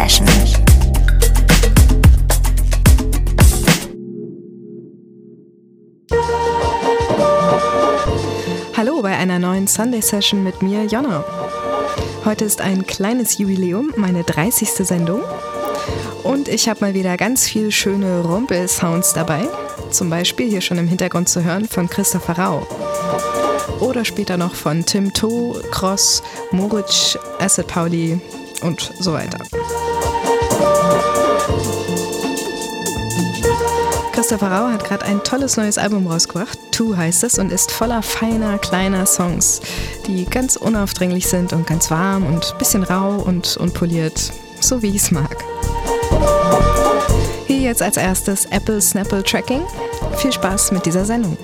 Session. Hallo bei einer neuen Sunday Session mit mir, Jonna. Heute ist ein kleines Jubiläum, meine 30. Sendung. Und ich habe mal wieder ganz viel schöne Rumpel-Sounds dabei. Zum Beispiel hier schon im Hintergrund zu hören von Christopher Rau. Oder später noch von Tim To, Cross, Moritz, Acid Pauli und so weiter. Christopher Rau hat gerade ein tolles neues Album rausgebracht. Two heißt es und ist voller feiner, kleiner Songs, die ganz unaufdringlich sind und ganz warm und ein bisschen rau und unpoliert, so wie ich es mag. Hier jetzt als erstes Apple Snapple Tracking. Viel Spaß mit dieser Sendung.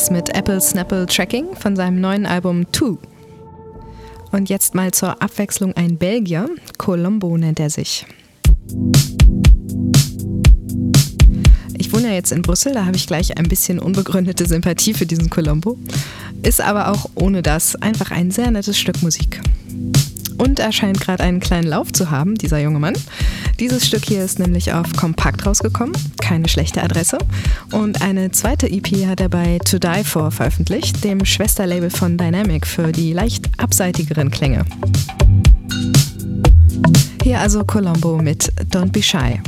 Das mit Apple Snapple Tracking von seinem neuen Album Two. Und jetzt mal zur Abwechslung ein Belgier, Colombo nennt er sich. Ich wohne ja jetzt in Brüssel, da habe ich gleich ein bisschen unbegründete Sympathie für diesen Colombo. Ist aber auch ohne das einfach ein sehr nettes Stück Musik. Und er scheint gerade einen kleinen Lauf zu haben, dieser junge Mann. Dieses Stück hier ist nämlich auf Kompakt rausgekommen, keine schlechte Adresse. Und eine zweite EP hat er bei To Die For veröffentlicht, dem Schwesterlabel von Dynamic für die leicht abseitigeren Klänge. Hier also Colombo mit Don't Be Shy.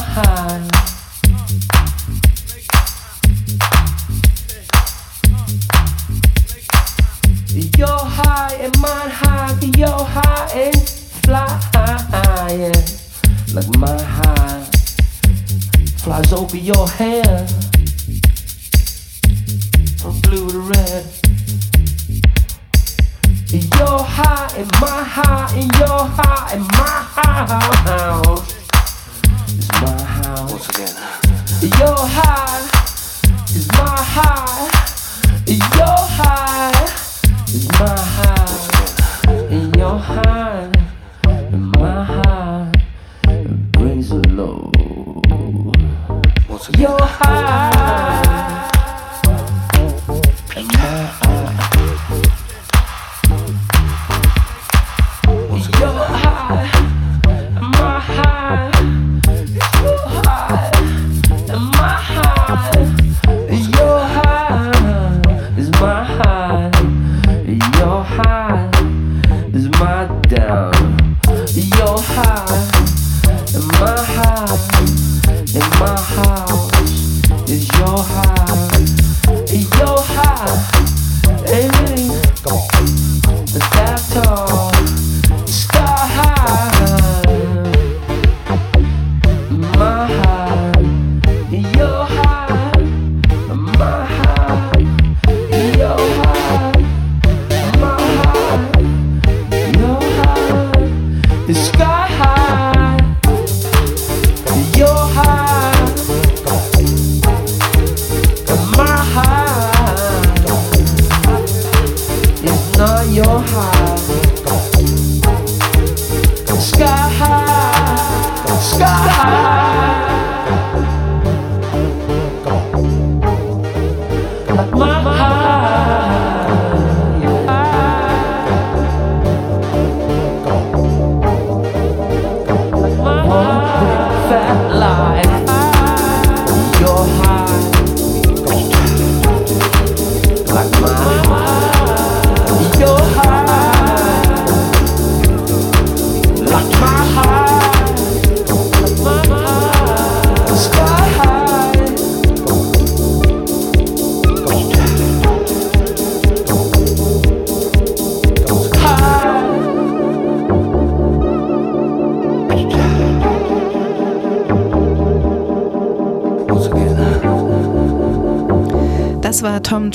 heart.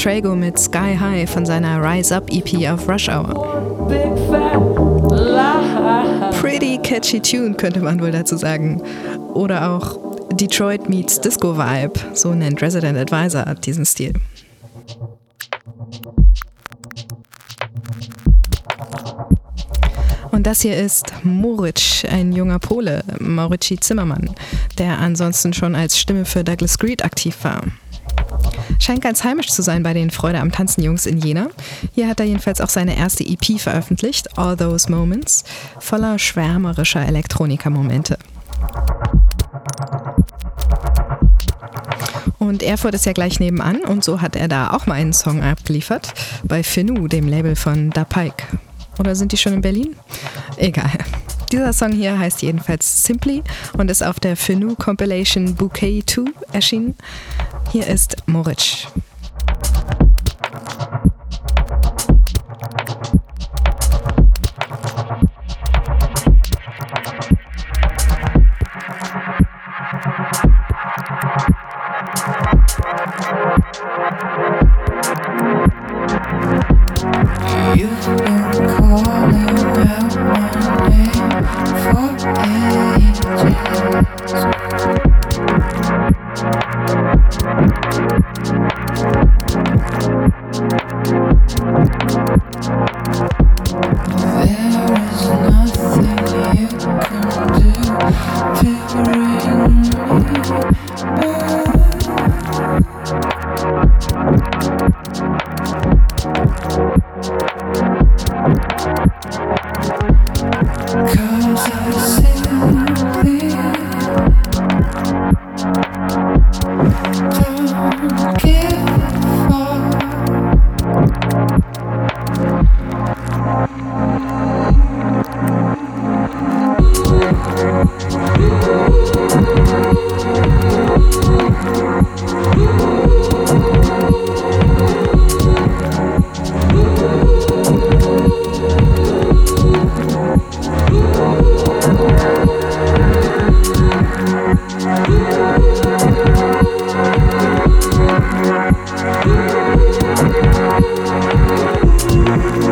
Trago mit Sky High von seiner Rise Up EP auf Rush Hour. Pretty catchy Tune könnte man wohl dazu sagen. Oder auch Detroit meets Disco Vibe, so nennt Resident Advisor diesen Stil. Und das hier ist Moritz, ein junger Pole, Maurici Zimmermann, der ansonsten schon als Stimme für Douglas Greed aktiv war. Scheint ganz heimisch zu sein bei den Freude am Tanzen Jungs in Jena. Hier hat er jedenfalls auch seine erste EP veröffentlicht, All Those Moments, voller schwärmerischer Elektroniker-Momente. Und Erfurt ist ja gleich nebenan und so hat er da auch mal einen Song abgeliefert bei Finu, dem Label von Da Pike. Oder sind die schon in Berlin? Egal. Dieser Song hier heißt jedenfalls Simply und ist auf der Finu Compilation Bouquet 2 erschienen. Hier ist Moritz. Bye.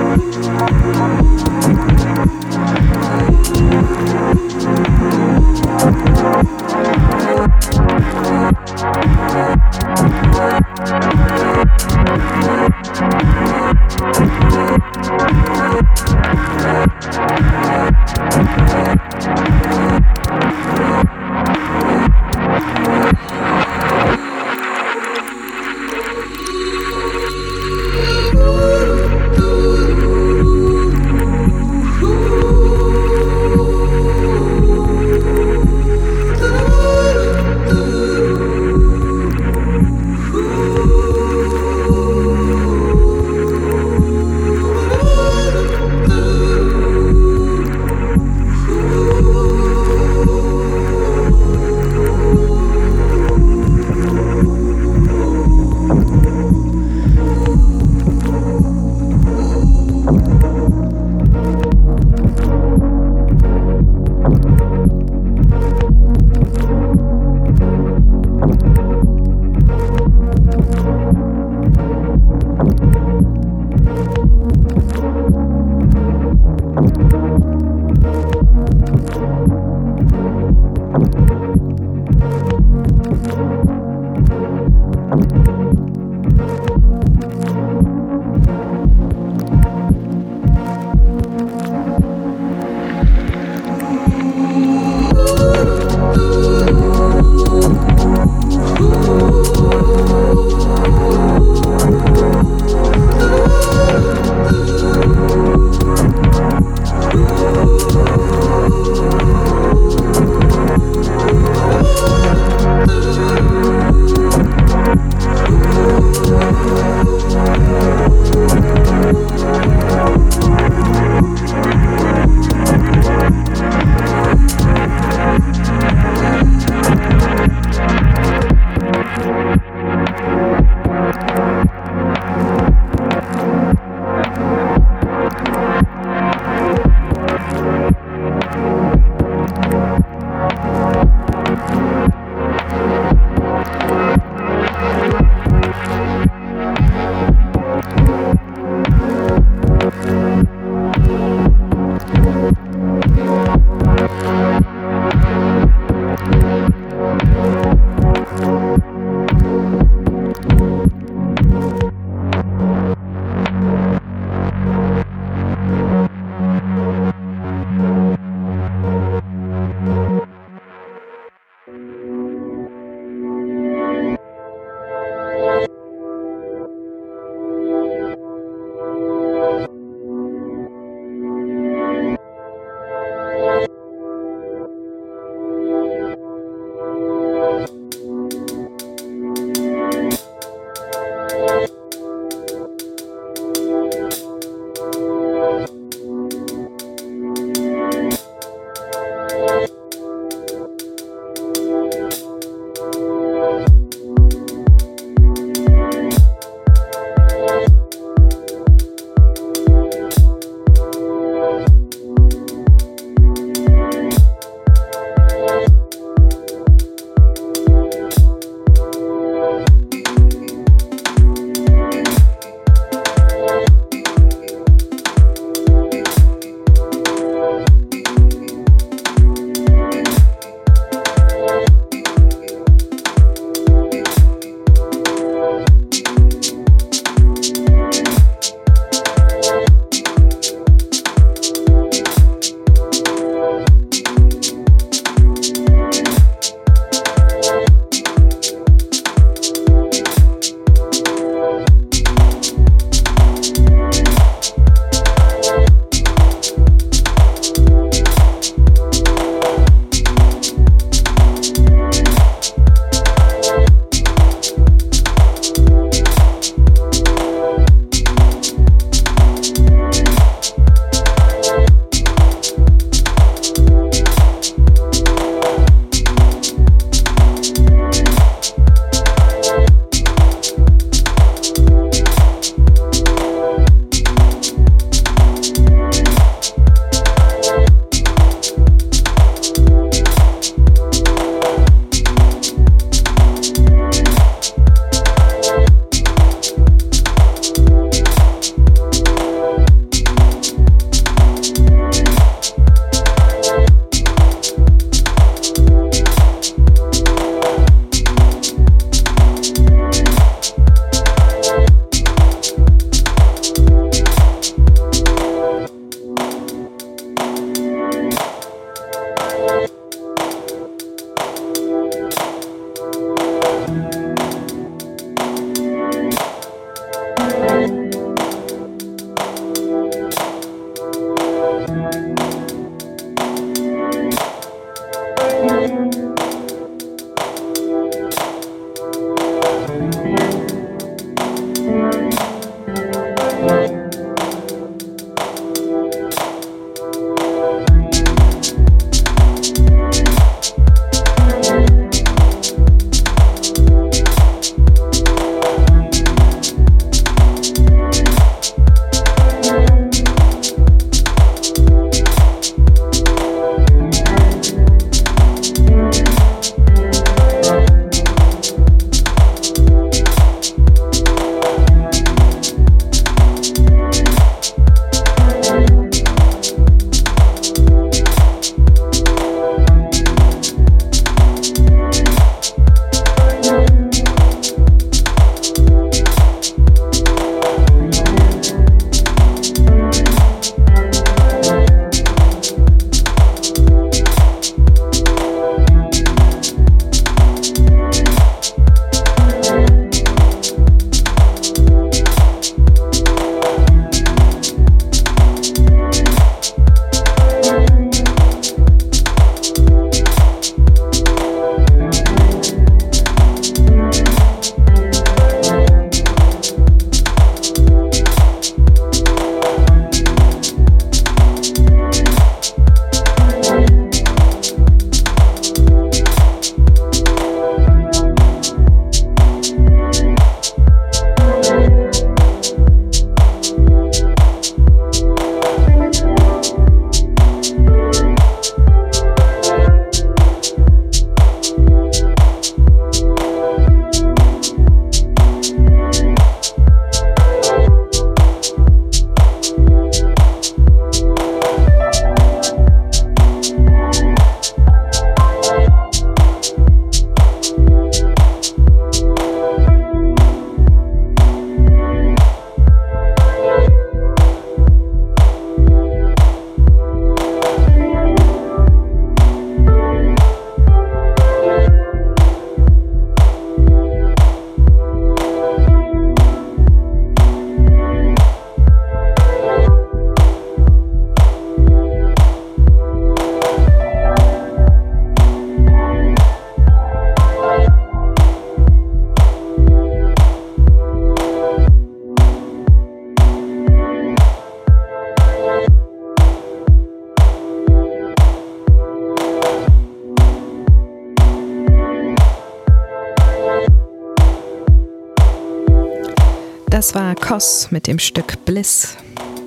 Koss mit dem Stück Bliss.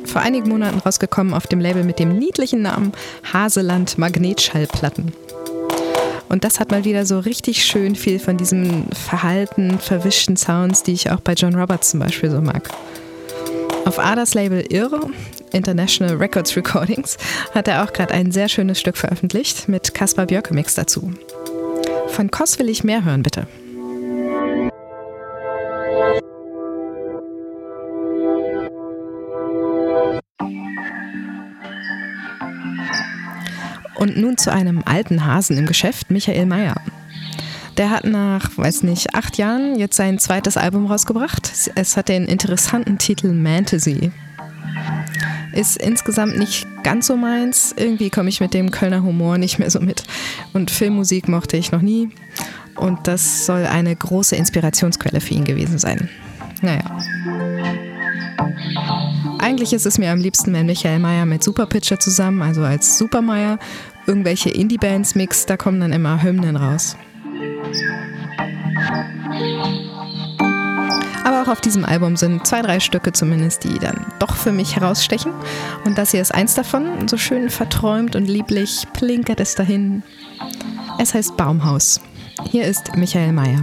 Vor einigen Monaten rausgekommen auf dem Label mit dem niedlichen Namen Haseland Magnetschallplatten. Und das hat mal wieder so richtig schön viel von diesen verhalten, verwischten Sounds, die ich auch bei John Roberts zum Beispiel so mag. Auf Adas Label Irre, International Records Recordings, hat er auch gerade ein sehr schönes Stück veröffentlicht mit Kaspar Björkemix dazu. Von Koss will ich mehr hören, bitte. Und nun zu einem alten Hasen im Geschäft, Michael Mayer. Der hat nach, weiß nicht, acht Jahren jetzt sein zweites Album rausgebracht. Es hat den interessanten Titel Mantasy. Ist insgesamt nicht ganz so meins. Irgendwie komme ich mit dem Kölner Humor nicht mehr so mit. Und Filmmusik mochte ich noch nie. Und das soll eine große Inspirationsquelle für ihn gewesen sein. Naja. Eigentlich ist es mir am liebsten, wenn Michael Mayer mit Superpitcher zusammen, also als Supermeier, irgendwelche Indie-Bands mixt, da kommen dann immer Hymnen raus. Aber auch auf diesem Album sind zwei, drei Stücke zumindest, die dann doch für mich herausstechen. Und das hier ist eins davon, so schön verträumt und lieblich plinkert es dahin. Es heißt Baumhaus. Hier ist Michael Mayer.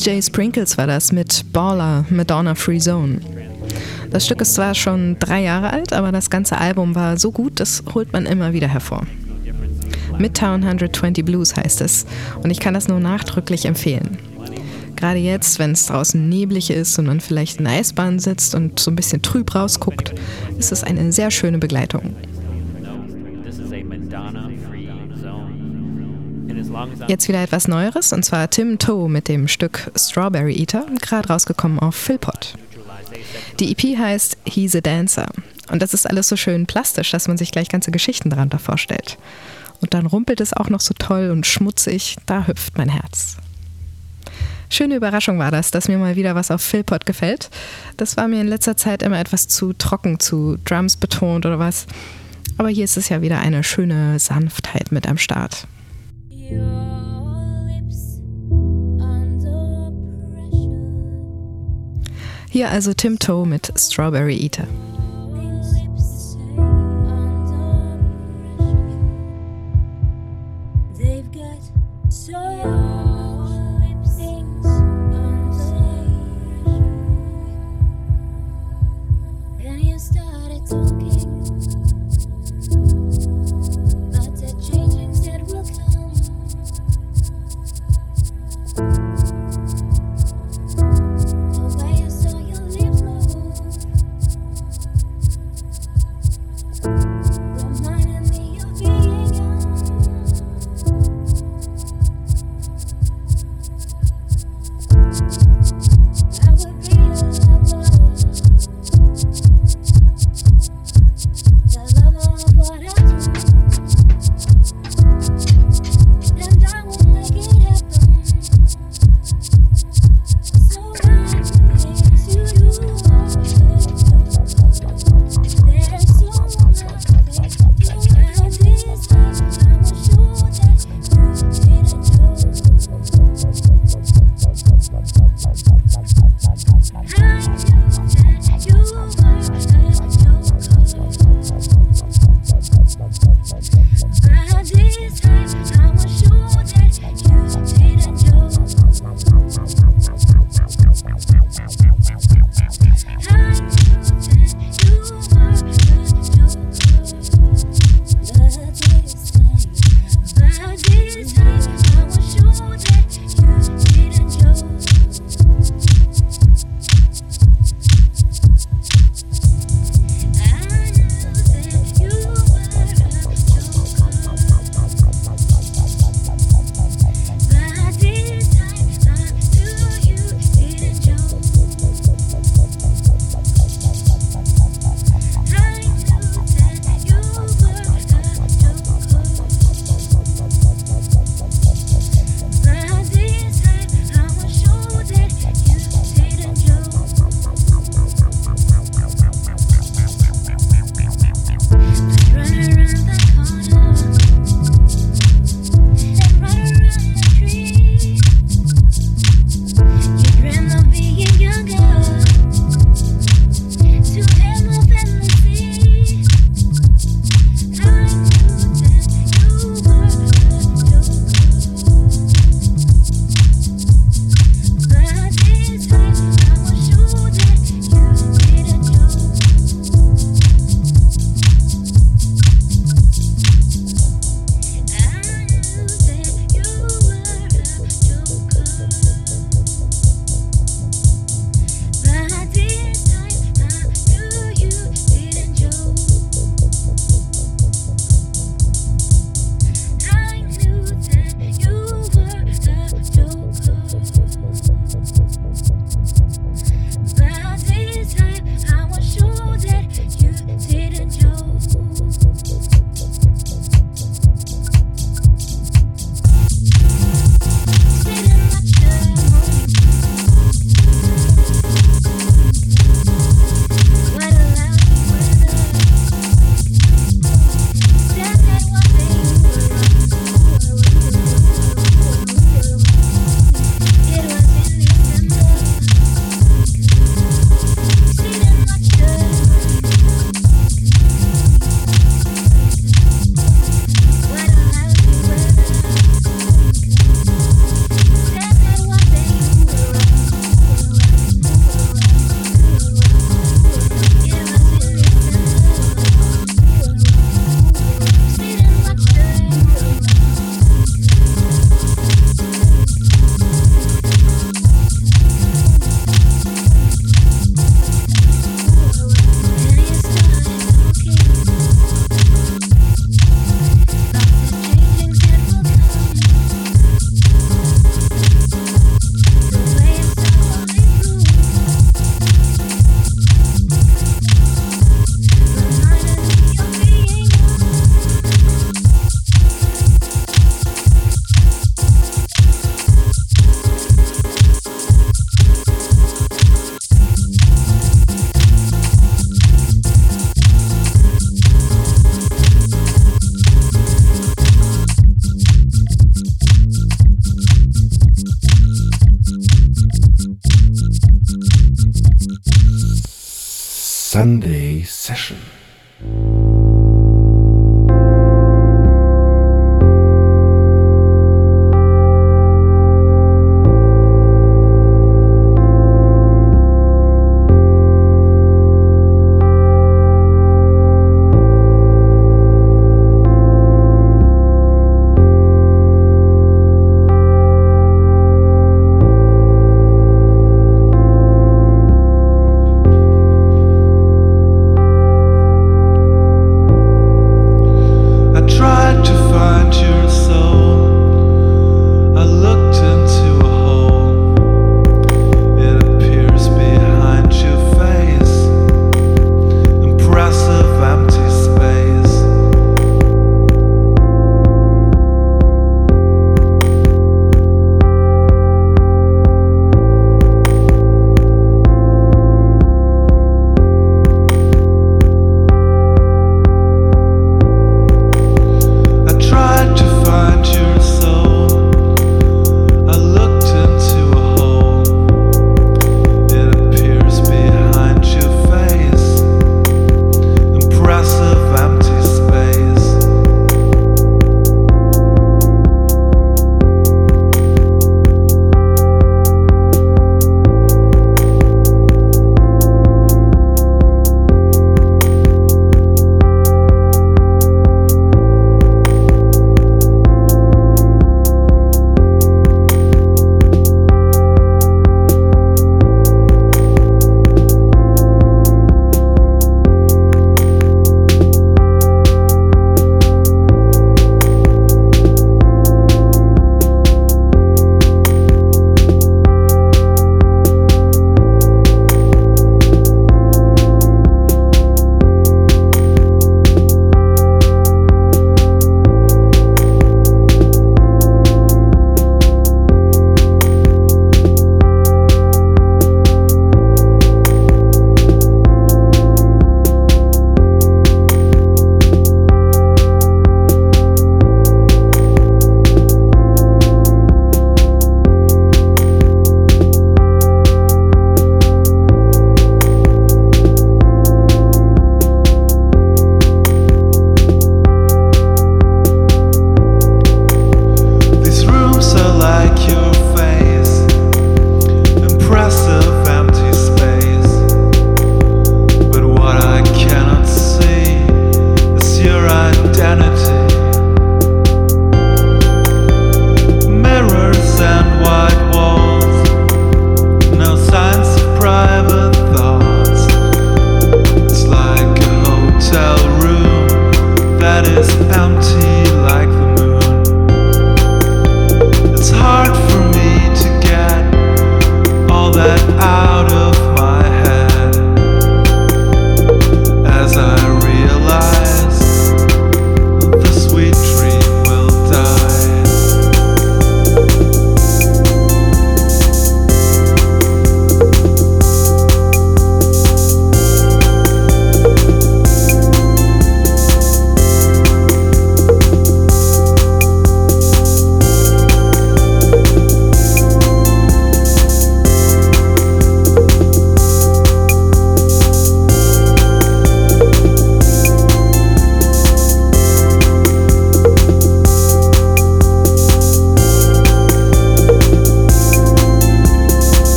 DJ Sprinkles war das mit Baller Madonna Free Zone. Das Stück ist zwar schon drei Jahre alt, aber das ganze Album war so gut, das holt man immer wieder hervor. Midtown 120 Blues heißt es und ich kann das nur nachdrücklich empfehlen. Gerade jetzt, wenn es draußen neblig ist und man vielleicht in der Eisbahn sitzt und so ein bisschen trüb rausguckt, ist es eine sehr schöne Begleitung. Jetzt wieder etwas Neueres und zwar Tim Toe mit dem Stück Strawberry Eater, gerade rausgekommen auf Philpot. Die EP heißt He's a Dancer und das ist alles so schön plastisch, dass man sich gleich ganze Geschichten darunter vorstellt. Und dann rumpelt es auch noch so toll und schmutzig, da hüpft mein Herz. Schöne Überraschung war das, dass mir mal wieder was auf Philpot gefällt. Das war mir in letzter Zeit immer etwas zu trocken, zu Drums betont oder was. Aber hier ist es ja wieder eine schöne Sanftheit mit am Start. Hier also Tim Toe mit Strawberry Eater.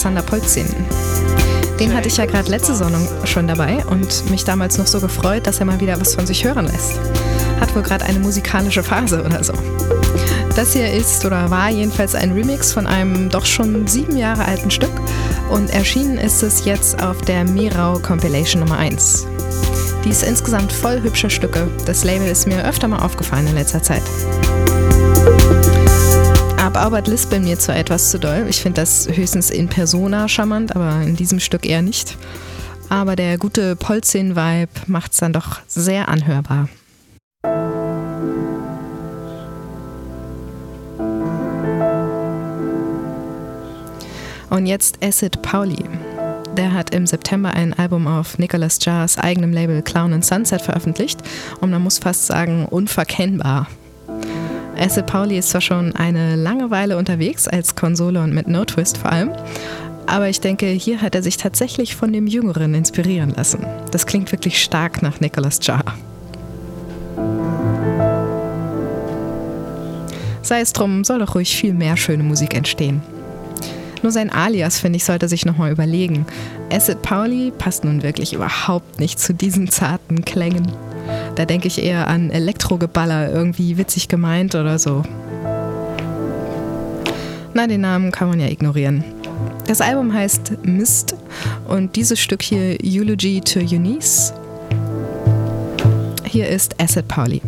Alexander Polzin. Den hatte ich ja gerade letzte Saison schon dabei und mich damals noch so gefreut, dass er mal wieder was von sich hören lässt. Hat wohl gerade eine musikalische Phase oder so. Das hier ist oder war jedenfalls ein Remix von einem doch schon sieben Jahre alten Stück und erschienen ist es jetzt auf der Mirau Compilation Nummer 1. Die ist insgesamt voll hübscher Stücke. Das Label ist mir öfter mal aufgefallen in letzter Zeit. Ab Albert Lispeln mir zwar etwas zu doll. Ich finde das höchstens in Persona charmant, aber in diesem Stück eher nicht. Aber der gute Polzin-Vibe macht es dann doch sehr anhörbar. Und jetzt Acid Pauli. Der hat im September ein Album auf Nicholas Jars eigenem Label Clown and Sunset veröffentlicht und man muss fast sagen, unverkennbar. Acid Pauli ist zwar schon eine lange Weile unterwegs als Konsole und mit No Twist vor allem, aber ich denke, hier hat er sich tatsächlich von dem Jüngeren inspirieren lassen. Das klingt wirklich stark nach Nicholas Jar. Sei es drum, soll doch ruhig viel mehr schöne Musik entstehen. Nur sein Alias, finde ich, sollte sich nochmal überlegen. Acid Pauli passt nun wirklich überhaupt nicht zu diesen zarten Klängen. Da denke ich eher an Elektrogeballer, irgendwie witzig gemeint oder so. Na, den Namen kann man ja ignorieren. Das Album heißt Mist und dieses Stück hier Eulogy to Eunice. Hier ist Acid Pauli.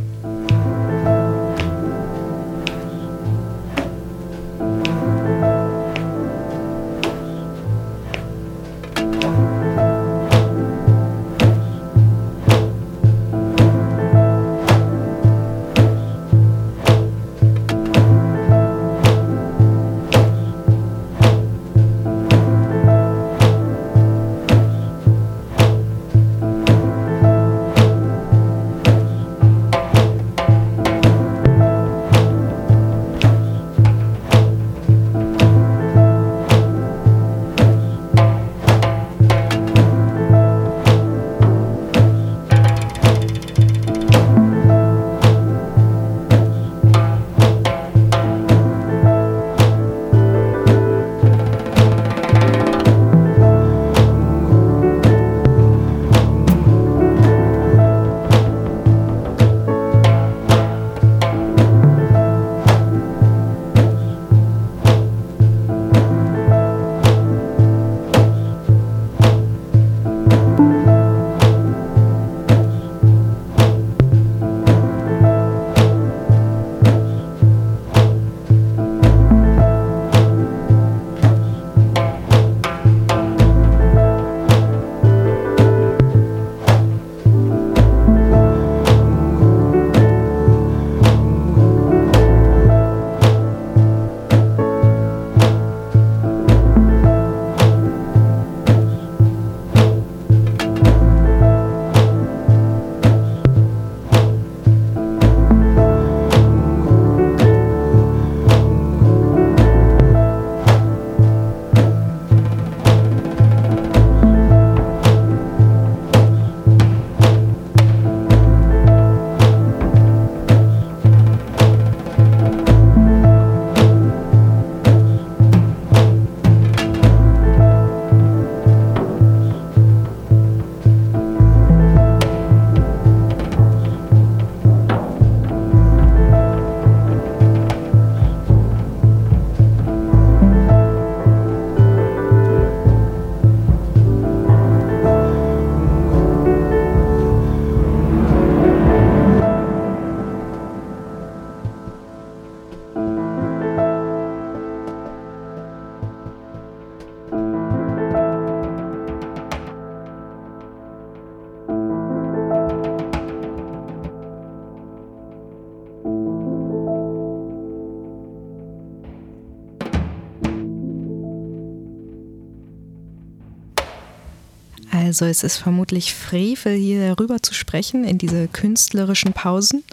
Also es ist vermutlich Frevel, hier rüber zu sprechen in diese künstlerischen Pausen.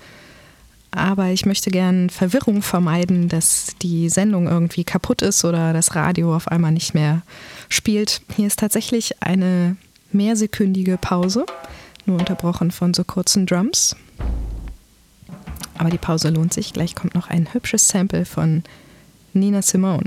Aber ich möchte gern Verwirrung vermeiden, dass die Sendung irgendwie kaputt ist oder das Radio auf einmal nicht mehr spielt. Hier ist tatsächlich eine mehrsekündige Pause, nur unterbrochen von so kurzen Drums. Aber die Pause lohnt sich. Gleich kommt noch ein hübsches Sample von Nina Simone.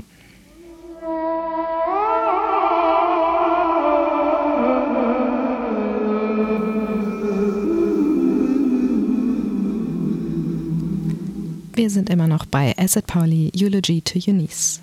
Wir sind immer noch bei Acid Pauli Eulogy to Eunice.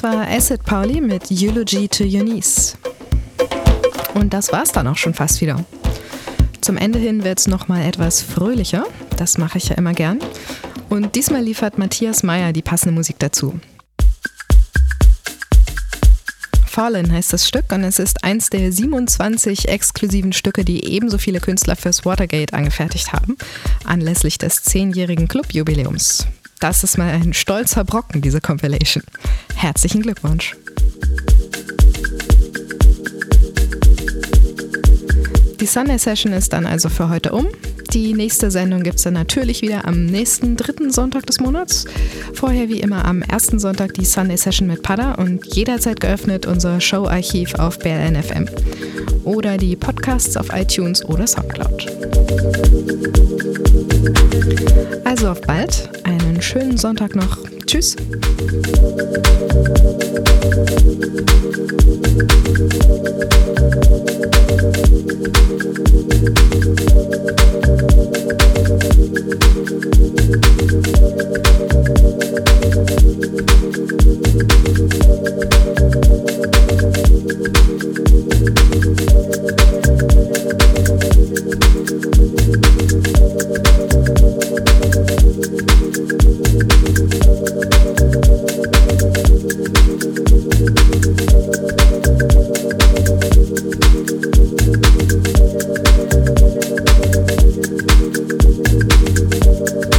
Das war Acid Pauli mit Eulogy to Eunice. Und das war's dann auch schon fast wieder. Zum Ende hin wird es nochmal etwas fröhlicher. Das mache ich ja immer gern. Und diesmal liefert Matthias Meyer die passende Musik dazu. Fallen heißt das Stück und es ist eins der 27 exklusiven Stücke, die ebenso viele Künstler fürs Watergate angefertigt haben, anlässlich des zehnjährigen Clubjubiläums. Das ist mal ein stolzer Brocken, diese Compilation. Herzlichen Glückwunsch. Die Sunday Session ist dann also für heute um. Die nächste Sendung gibt es dann natürlich wieder am nächsten dritten Sonntag des Monats. Vorher wie immer am ersten Sonntag die Sunday Session mit Pada und jederzeit geöffnet unser Show-Archiv auf BLNFM oder die Podcasts auf iTunes oder Soundcloud. Also auf bald, einen schönen Sonntag noch Tschüss. Thank you. Thank Thank